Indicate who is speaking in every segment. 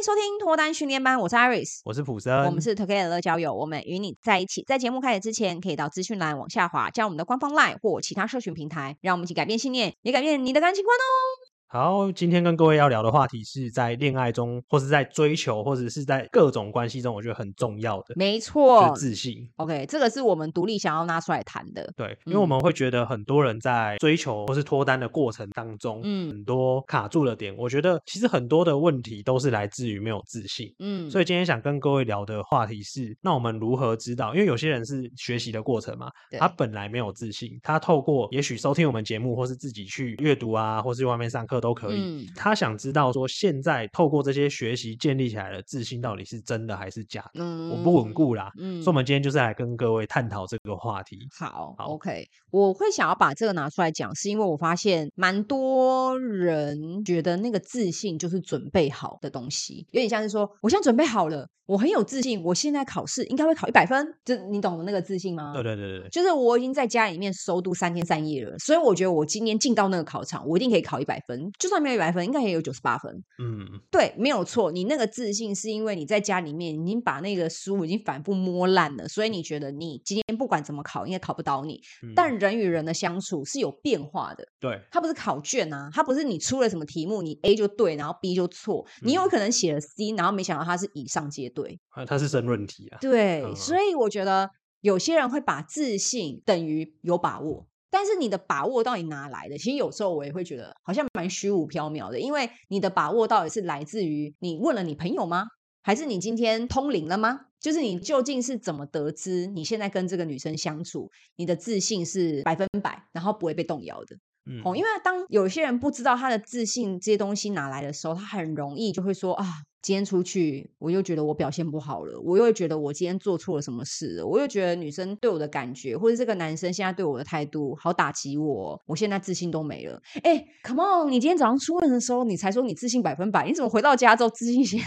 Speaker 1: 迎收听脱单训练班，我是 Iris，
Speaker 2: 我是普森，
Speaker 1: 我们是 Together 的交友，我们与你在一起。在节目开始之前，可以到资讯栏往下滑，加我们的官方 LINE 或其他社群平台，让我们一起改变信念，也改变你的感情观哦。
Speaker 2: 好，今天跟各位要聊的话题是在恋爱中，或是在追求，或者是在各种关系中，我觉得很重要的，
Speaker 1: 没错，
Speaker 2: 就是自信。
Speaker 1: OK，这个是我们独立想要拿出来谈的。
Speaker 2: 对，因为我们会觉得很多人在追求或是脱单的过程当中，嗯，很多卡住了点。我觉得其实很多的问题都是来自于没有自信。嗯，所以今天想跟各位聊的话题是，那我们如何知道？因为有些人是学习的过程嘛，他本来没有自信，他透过也许收听我们节目，或是自己去阅读啊，或是外面上课都可以。嗯他想知道说，现在透过这些学习建立起来的自信到底是真的还是假的？嗯，我不稳固啦。嗯，所以我们今天就是来跟各位探讨这个话题。
Speaker 1: 好，好，OK，我会想要把这个拿出来讲，是因为我发现蛮多人觉得那个自信就是准备好的东西，有点像是说，我现在准备好了。我很有自信，我现在考试应该会考一百分，就你懂的那个自信吗？
Speaker 2: 对对对对，
Speaker 1: 就是我已经在家里面熟读三天三夜了，所以我觉得我今天进到那个考场，我一定可以考一百分，就算没有一百分，应该也有九十八分。嗯，对，没有错。你那个自信是因为你在家里面已经把那个书已经反复摸烂了，所以你觉得你今天不管怎么考，应该考不倒你。嗯，但人与人的相处是有变化的，
Speaker 2: 对，
Speaker 1: 它不是考卷啊，它不是你出了什么题目，你 A 就对，然后 B 就错，你有可能写了 C，然后没想到它是以上皆对。
Speaker 2: 啊，它是申论题啊。
Speaker 1: 对，嗯、所以我觉得有些人会把自信等于有把握，但是你的把握到底哪来的？其实有时候我也会觉得好像蛮虚无缥缈的，因为你的把握到底是来自于你问了你朋友吗？还是你今天通灵了吗？就是你究竟是怎么得知你现在跟这个女生相处，你的自信是百分百，然后不会被动摇的？嗯，哦因为当有些人不知道他的自信这些东西哪来的时候，他很容易就会说啊。今天出去，我又觉得我表现不好了，我又觉得我今天做错了什么事了，我又觉得女生对我的感觉，或者这个男生现在对我的态度，好打击我，我现在自信都没了。哎，Come on，你今天早上出门的时候，你才说你自信百分百，你怎么回到家之后自信先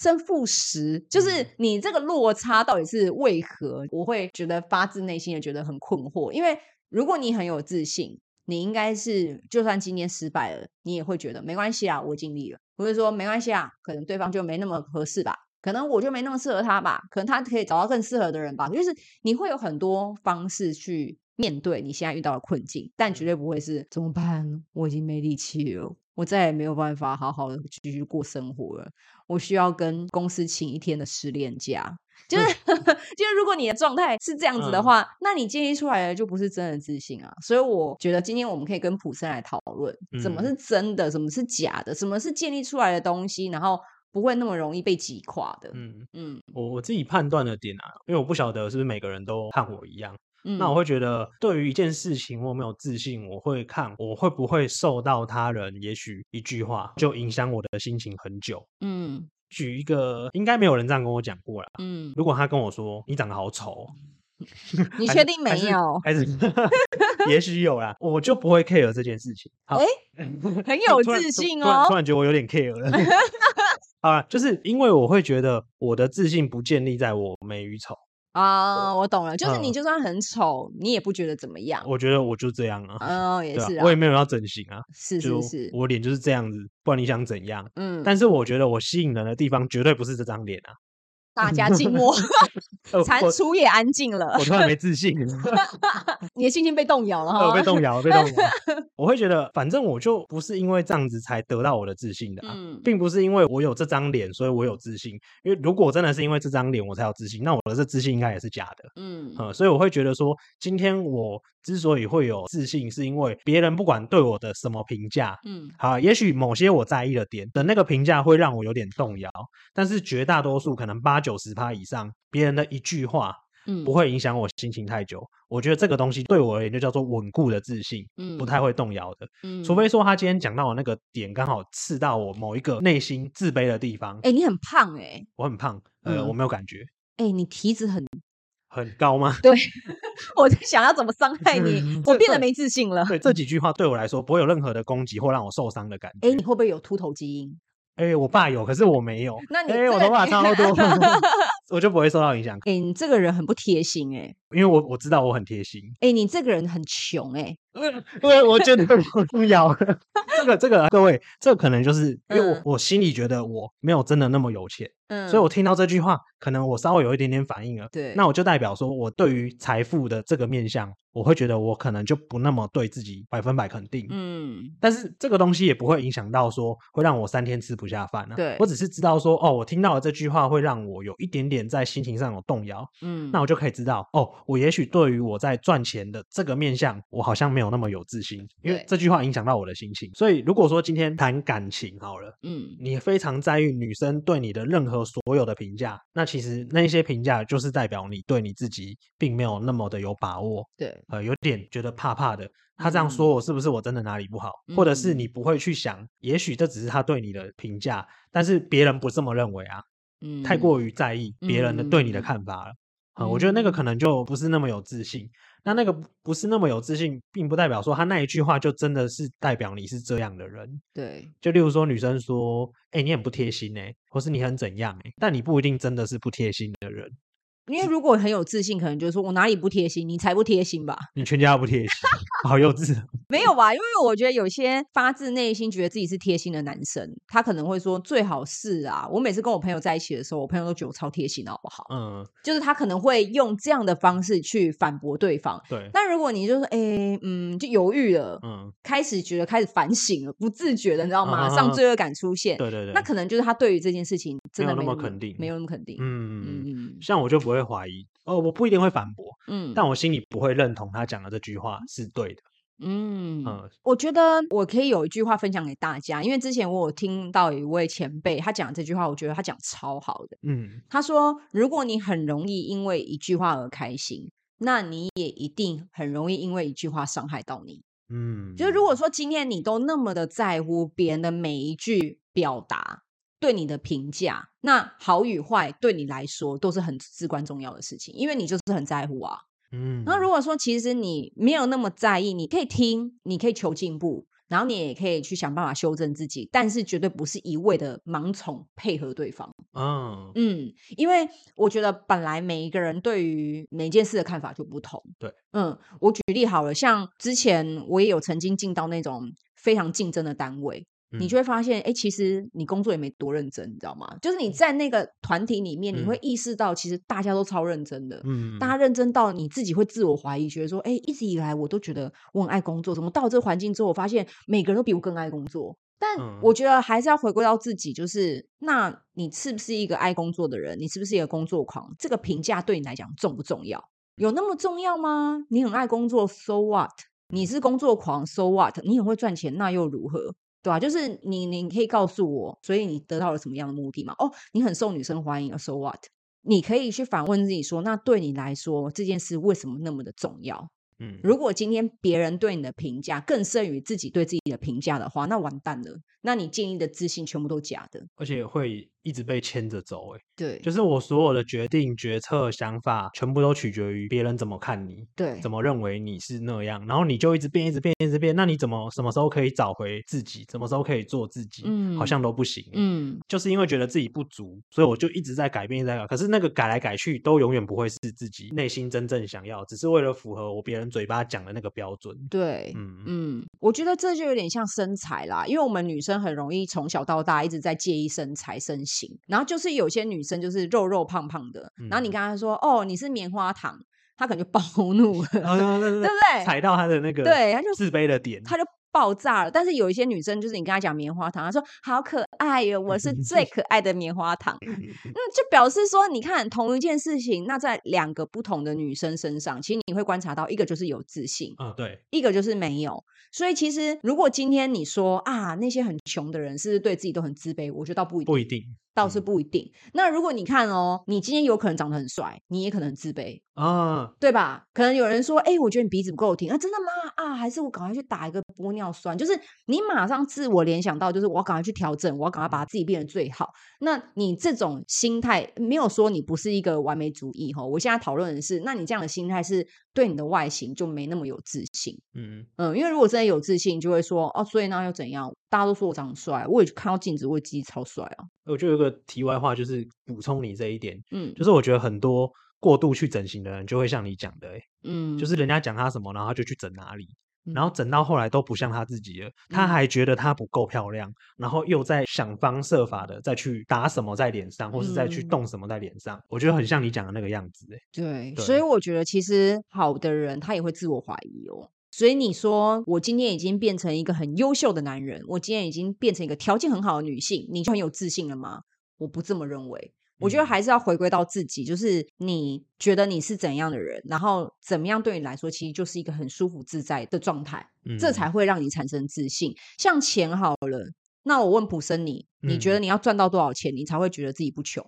Speaker 1: 剩负十？就是你这个落差到底是为何？我会觉得发自内心的觉得很困惑，因为如果你很有自信，你应该是就算今天失败了，你也会觉得没关系啊，我尽力了。不是说没关系啊，可能对方就没那么合适吧，可能我就没那么适合他吧，可能他可以找到更适合的人吧。就是你会有很多方式去面对你现在遇到的困境，但绝对不会是怎么办？我已经没力气了，我再也没有办法好好的继续过生活了，我需要跟公司请一天的失恋假。就是，就是，如果你的状态是这样子的话，嗯、那你建立出来的就不是真的自信啊。所以我觉得今天我们可以跟普森来讨论，什么是真的，什么是假的，什么是建立出来的东西，然后不会那么容易被击垮的。嗯
Speaker 2: 嗯，我我自己判断的点啊，因为我不晓得是不是每个人都和我一样。嗯，那我会觉得，对于一件事情我没有自信，我会看我会不会受到他人，也许一句话就影响我的心情很久。嗯。举一个，应该没有人这样跟我讲过啦。嗯，如果他跟我说你长得好丑，
Speaker 1: 你确定没有？
Speaker 2: 还是，还 是也许有啦，我就不会 care 这件事情。哎，
Speaker 1: 欸、很有自信哦。突
Speaker 2: 然觉得我有点 care 了。好啦，就是因为我会觉得我的自信不建立在我美与丑。
Speaker 1: 啊，我懂了，就是你就算很丑，你也不觉得怎么样。
Speaker 2: 我觉得我就这样啊，
Speaker 1: 哦，也是啊，
Speaker 2: 我也没有要整形啊，
Speaker 1: 是是是，
Speaker 2: 我脸就是这样子，不然你想怎样？嗯，但是我觉得我吸引人的地方绝对不是这张脸啊。
Speaker 1: 大家静默，蟾蜍也安静了。
Speaker 2: 我突然没自信，
Speaker 1: 你的信心被动摇了哈。
Speaker 2: 我被动摇，被动摇。我会觉得，反正我就不是因为这样子才得到我的自信的啊，嗯，并不是因为我有这张脸，所以我有自信。因为如果真的是因为这张脸我才有自信，那我的这自信应该也是假的。嗯，嗯，所以我会觉得说，今天我之所以会有自信，是因为别人不管对我的什么评价，嗯，好，也许某些我在意的点的那个评价会让我有点动摇，但是绝大多数可能八九。十趴以上，别人的一句话，嗯，不会影响我心情太久。我觉得这个东西对我而言就叫做稳固的自信，嗯，不太会动摇的，嗯，除非说他今天讲到的那个点刚好刺到我某一个内心自卑的地方。
Speaker 1: 哎，你很胖哎，
Speaker 2: 我很胖，呃，我没有感觉。
Speaker 1: 哎，你体脂很
Speaker 2: 很高吗？
Speaker 1: 对，我在想要怎么伤害你，我变得没自信了。
Speaker 2: 对，这几句话对我来说不会有任何的攻击或让我受伤的感觉。
Speaker 1: 哎，你会不会有秃头基因？
Speaker 2: 哎、欸，我爸有，可是我没有。
Speaker 1: 那你、
Speaker 2: 哎、我头发差不多，我就不会受到影响。
Speaker 1: 哎、欸，你这个人很不贴心哎、欸。
Speaker 2: 因为我我知道我很贴心。
Speaker 1: 哎、欸，你这个人很穷哎、欸。
Speaker 2: 因为我觉得你对我重要。这个这个各位，这个可能就是因为我、嗯、我心里觉得我没有真的那么有钱，嗯，所以我听到这句话，可能我稍微有一点点反应了。对，那我就代表说我对于财富的这个面向，我会觉得我可能就不那么对自己百分百肯定。嗯，但是这个东西也不会影响到说会让我三天吃不下饭啊。对，我只是知道说哦，我听到了这句话会让我有一点点在心情上有动摇。嗯，那我就可以知道哦，我也许对于我在赚钱的这个面向，我好像没有。那么有自信，因为这句话影响到我的心情。所以，如果说今天谈感情好了，嗯，你非常在意女生对你的任何所有的评价，那其实那些评价就是代表你对你自己并没有那么的有把握，对，呃，有点觉得怕怕的。他这样说我是不是我真的哪里不好？嗯，或者是你不会去想，也许这只是他对你的评价，但是别人不这么认为啊，嗯，太过于在意别人的对你的看法了。嗯，我觉得那个可能就不是那么有自信。那那个不是那么有自信，并不代表说他那一句话就真的是代表你是这样的人。对，就例如说女生说：“哎，你很不贴心哎，或是你很怎样哎。”但你不一定真的是不贴心的人。
Speaker 1: 因为如果很有自信，可能就是说我哪里不贴心，你才不贴心吧？
Speaker 2: 你全家不贴心，好幼稚。
Speaker 1: 没有吧？因为我觉得有些发自内心觉得自己是贴心的男生，他可能会说最好是啊。我每次跟我朋友在一起的时候，我朋友都觉得我超贴心的，好不好？嗯，就是他可能会用这样的方式去反驳对方。对。但如果你就是哎嗯，就犹豫了，嗯，开始觉得开始反省了，不自觉的，你知道吗？马上罪恶感出现。对对对。那可能就是他对于这件事情真的没有那么肯定，没有那么肯定。嗯
Speaker 2: 嗯嗯。像我就不会。会怀疑哦，我不一定会反驳，嗯，但我心里不会认同他讲的这句话是对的，
Speaker 1: 嗯嗯，我觉得我可以有一句话分享给大家，因为之前我有听到一位前辈他讲这句话，我觉得他讲超好的，嗯，他说如果你很容易因为一句话而开心，那你也一定很容易因为一句话伤害到你，嗯，就是如果说今天你都那么的在乎别人的每一句表达。对你的评价，那好与坏对你来说都是很至关重要的事情，因为你就是很在乎啊。嗯，那如果说其实你没有那么在意，你可以听，你可以求进步，然后你也可以去想办法修正自己，但是绝对不是一味的盲从配合对方。嗯嗯，因为我觉得本来每一个人对于每件事的看法就不同。对，嗯，我举例好了，像之前我也有曾经进到那种非常竞争的单位。你就会发现，哎，其实你工作也没多认真，你知道吗？就是你在那个团体里面，你会意识到，其实大家都超认真的，嗯，大家认真到你自己会自我怀疑，觉得说，哎，一直以来我都觉得我很爱工作，怎么到这个环境之后，我发现每个人都比我更爱工作。但我觉得还是要回归到自己，就是，那你是不是一个爱工作的人？你是不是一个工作狂？这个评价对你来讲重不重要？有那么重要吗？你很爱工作，so what？你是工作狂，so what？你很会赚钱，那又如何？对啊，就是你，你可以告诉我，所以你得到了什么样的目的吗？哦，你很受女生欢迎，so what？你可以去反问自己说，那对你来说这件事为什么那么的重要？嗯，如果今天别人对你的评价更胜于自己对自己的评价的话，那完蛋了，那你建立的自信全部都假的，
Speaker 2: 而且会。一直被牵着走，哎，对，就是我所有的决定、决策、想法，全部都取决于别人怎么看你，对，怎么认为你是那样，然后你就一直变，一直变，一直变。那你怎么什么时候可以找回自己？什么时候可以做自己？嗯，好像都不行，嗯，就是因为觉得自己不足，所以我就一直在改变，一直在改。可是那个改来改去，都永远不会是自己内心真正想要，只是为了符合我别人嘴巴讲的那个标准。对，嗯
Speaker 1: 嗯，我觉得这就有点像身材啦，因为我们女生很容易从小到大一直在介意身材、身形。然后就是有些女生就是肉肉胖胖的，嗯、然后你跟她说：“哦，你是棉花糖”，她可能就暴怒了，哦、对不对？
Speaker 2: 踩到她的那个对，她就自卑的点，
Speaker 1: 她就爆炸了。但是有一些女生就是你跟她讲棉花糖，她说：“好可爱哟，我是最可爱的棉花糖。”那就表示说，你看同一件事情，那在两个不同的女生身上，其实你会观察到，一个就是有自信，嗯、哦，对，一个就是没有。所以其实，如果今天你说啊，那些很穷的人是不是对自己都很自卑？我觉得倒不一定，
Speaker 2: 不一定，
Speaker 1: 倒是不一定。嗯、那如果你看哦，你今天有可能长得很帅，你也可能很自卑啊，对吧？可能有人说，哎，我觉得你鼻子不够挺啊，真的吗？啊，还是我赶快去打一个玻尿酸？就是你马上自我联想到，就是我要赶快去调整，我要赶快把自己变得最好。那你这种心态，没有说你不是一个完美主义哈。我现在讨论的是，那你这样的心态是对你的外形就没那么有自信。嗯嗯，因为如果真的有自信，就会说哦，所以那又怎样？大家都说我长得帅，我也看到镜子，我也自己超帅啊。
Speaker 2: 我就有个题外话，就是补充你这一点，嗯，就是我觉得很多过度去整形的人，就会像你讲的、欸，
Speaker 1: 嗯，
Speaker 2: 就是人家讲他什么，然后他就去整哪里。然后整到后来都不像他自己了，他还觉得他不够漂亮，然后又在想方设法的再去打什么在脸上，或是再去动什么在脸上，我觉得很像你讲的那个样子。
Speaker 1: 哎对，所以我觉得其实好的人他也会自我怀疑哦。所以你说我今天已经变成一个很优秀的男人，我今天已经变成一个条件很好的女性，你就很有自信了吗？我不这么认为。我觉得还是要回归到自己，就是你觉得你是怎样的人，然后怎么样对你来说，其实就是一个很舒服自在的状态，嗯、这才会让你产生自信。像钱好了，那我问普森你，你觉得你要赚到多少钱，你才会觉得自己不穷？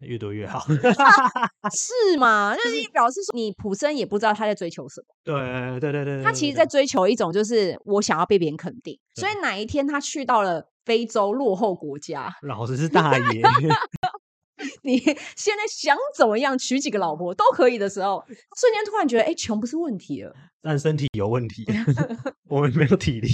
Speaker 2: 越多越好，
Speaker 1: 是吗？就是表示说，你普森也不知道他在追求什么。
Speaker 2: 对对对对，
Speaker 1: 他其实在追求一种，就是我想要被别人肯定。所以哪一天他去到了非洲落后国家，
Speaker 2: 老子是大爷。
Speaker 1: 你现在想怎么样娶几个老婆都可以的时候，瞬间突然觉得，哎，穷不是问题了，
Speaker 2: 但身体有问题，我们没有体力。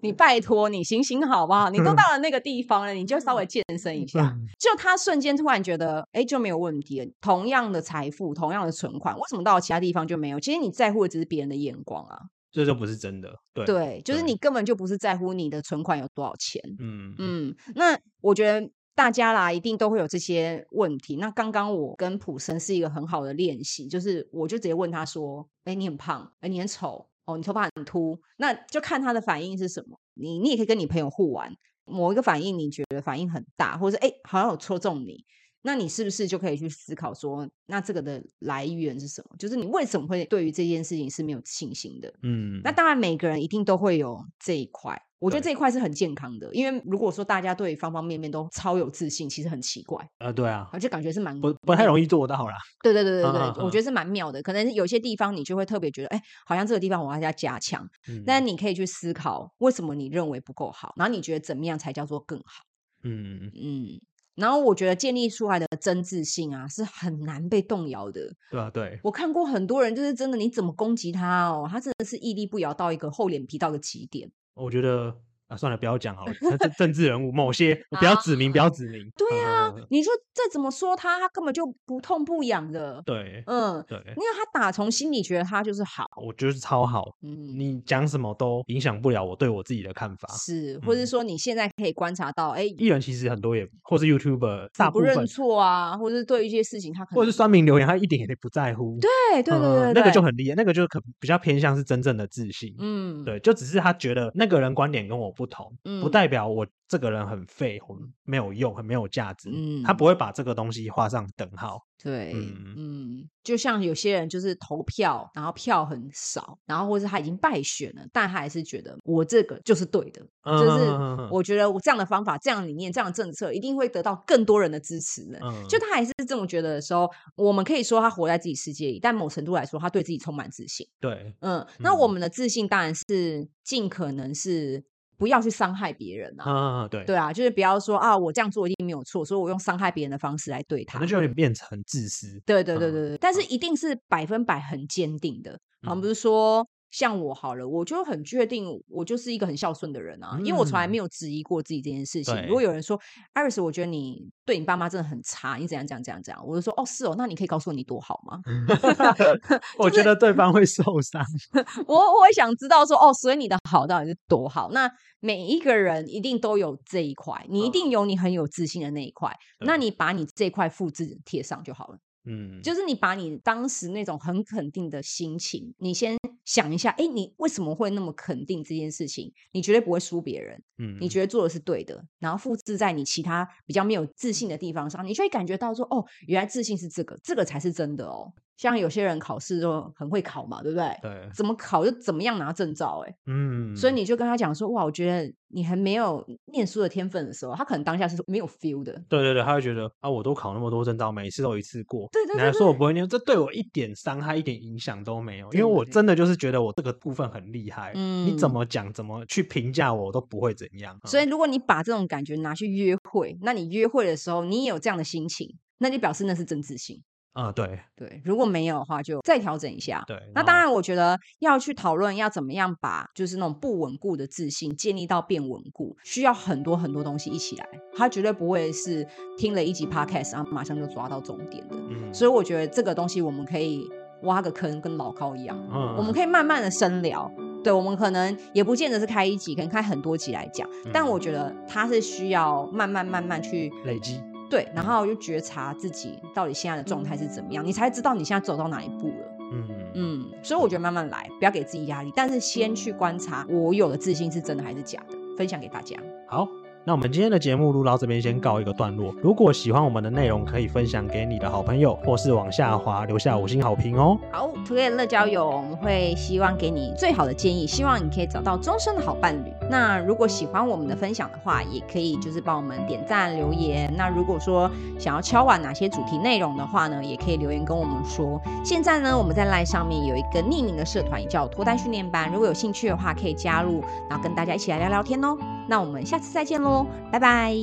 Speaker 1: 你拜托你行行好不好？你都到了那个地方了，你就稍微健身一下。就他瞬间突然觉得，哎，就没有问题了。同样的财富，同样的存款，为什么到了其他地方就没有？其实你在乎的只是别人的眼光啊，
Speaker 2: 这就不是真的。对，
Speaker 1: 对，就是你根本就不是在乎你的存款有多少钱。嗯嗯，那我觉得。大家啦，一定都会有这些问题。那刚刚我跟普森是一个很好的练习，就是我就直接问他说：“哎，你很胖，哎，你很丑，哦，你头发很秃。”那就看他的反应是什么。你你也可以跟你朋友互玩，某一个反应你觉得反应很大，或者是哎，好像有戳中你。那你是不是就可以去思考说，那这个的来源是什么？就是你为什么会对于这件事情是没有信心的？嗯，那当然每个人一定都会有这一块，我觉得这一块是很健康的，因为如果说大家对方方面面都超有自信，其实很奇怪。
Speaker 2: 呃，对啊，
Speaker 1: 而且感觉是蛮
Speaker 2: 不不太容易做到啦。
Speaker 1: 对对对对对，我觉得是蛮妙的。可能有些地方你就会特别觉得，哎，好像这个地方我要加强。嗯，但你可以去思考，为什么你认为不够好，然后你觉得怎么样才叫做更好？嗯嗯。然后我觉得建立出来的真自信啊，是很难被动摇的。
Speaker 2: 对啊，对。
Speaker 1: 我看过很多人，就是真的，你怎么攻击他哦，他真的是屹立不摇到一个厚脸皮到个极点。
Speaker 2: 我觉得。啊，算了，不要讲好了。政政治人物某些，不要指名，不要指名。
Speaker 1: 对啊，你说再怎么说他，他根本就不痛不痒的。
Speaker 2: 对，
Speaker 1: 嗯，对。因为他打从心里觉得他就是好，
Speaker 2: 我觉得是超好。嗯，你讲什么都影响不了我对我自己的看法。
Speaker 1: 是，或者说你现在可以观察到，哎，
Speaker 2: 艺人其实很多也，或是 YouTuber 大部分
Speaker 1: 不认错啊，或者是对一些事情他可能，
Speaker 2: 或者是酸民留言，他一点也不在乎。
Speaker 1: 对对对对，
Speaker 2: 那个就很厉害，那个就可比较偏向是真正的自信。嗯，对，就只是他觉得那个人观点跟我不同，不。代表我这个人很废，没有用，很没有价值。嗯，他不会把这个东西画上等号。
Speaker 1: 对，嗯，嗯，就像有些人就是投票，然后票很少，然后或者他已经败选了，但他还是觉得我这个就是对的，嗯、就是我觉得我这样的方法、这样的理念、这样的政策一定会得到更多人的支持的。嗯，就他还是这么觉得的时候，我们可以说他活在自己世界里，但某程度来说，他对自己充满自信。
Speaker 2: 对，
Speaker 1: 嗯，那我们的自信当然是尽可能是。不要去伤害别人啊！
Speaker 2: 啊，对
Speaker 1: 对啊，就是不要说啊，我这样做一定没有错，所以我用伤害别人的方式来对他，
Speaker 2: 那就有点变成自私。
Speaker 1: 对对对对对，但是一定是百分百很坚定的，好像不是说。像我好了，我就很确定，我就是一个很孝顺的人啊，嗯、因为我从来没有质疑过自己这件事情。如果有人说，Iris，我觉得你对你爸妈真的很差，你怎样怎样怎样怎样，我就说，哦，是哦，那你可以告诉我你多好吗？
Speaker 2: 我觉得对方会受伤。
Speaker 1: 我我会想知道说，哦，所以你的好到底是多好？那每一个人一定都有这一块，你一定有你很有自信的那一块，嗯、那你把你这块复制贴上就好了。嗯，就是你把你当时那种很肯定的心情，你先想一下，哎，你为什么会那么肯定这件事情？你绝对不会输别人，嗯，你觉得做的是对的，然后复制在你其他比较没有自信的地方上，你就会感觉到说，哦，原来自信是这个，这个才是真的哦。像有些人考试就很会考嘛，对不对？
Speaker 2: 对，
Speaker 1: 怎么考就怎么样拿证照，哎，嗯，所以你就跟他讲说，哇，我觉得你还没有念书的天分的时候，他可能当下是没有 feel 的。
Speaker 2: 对对对，他会觉得啊，我都考那么多证照，每次都一次过，
Speaker 1: 对对对，
Speaker 2: 你还说我不会念，这对我一点伤害、一点影响都没有，因为我真的就是觉得我这个部分很厉害。嗯，你怎么讲、怎么去评价我，我都不会怎样。
Speaker 1: 所以如果你把这种感觉拿去约会，那你约会的时候，你也有这样的心情，那就表示那是真自信。
Speaker 2: 啊、嗯，对
Speaker 1: 对，如果没有的话，就再调整一下。
Speaker 2: 对，
Speaker 1: 那当然，我觉得要去讨论要怎么样把就是那种不稳固的自信建立到变稳固，需要很多很多东西一起来。他绝对不会是听了一集 podcast 然后马上就抓到重点的。嗯，所以我觉得这个东西我们可以挖个坑，跟老高一样，嗯，我们可以慢慢的深聊。对，我们可能也不见得是开一集，可能开很多集来讲。嗯，但我觉得它是需要慢慢慢慢去
Speaker 2: 累积。
Speaker 1: 对，然后就觉察自己到底现在的状态是怎么样，你才知道你现在走到哪一步了。嗯嗯，所以我觉得慢慢来，不要给自己压力，但是先去观察我有的自信是真的还是假的，分享给大家。
Speaker 2: 好。那我们今天的节目录到这边先告一个段落。如果喜欢我们的内容，可以分享给你的好朋友，或是往下滑留下五星好评哦。
Speaker 1: 好，Together 乐交友，我们会希望给你最好的建议，希望你可以找到终身的好伴侣。那如果喜欢我们的分享的话，也可以就是帮我们点赞留言。那如果说想要敲完哪些主题内容的话呢，也可以留言跟我们说。现在呢，我们在 LINE 上面有一个匿名的社团，叫脱单训练班。如果有兴趣的话，可以加入，然后跟大家一起来聊聊天哦。那我们下次再见喽，拜拜。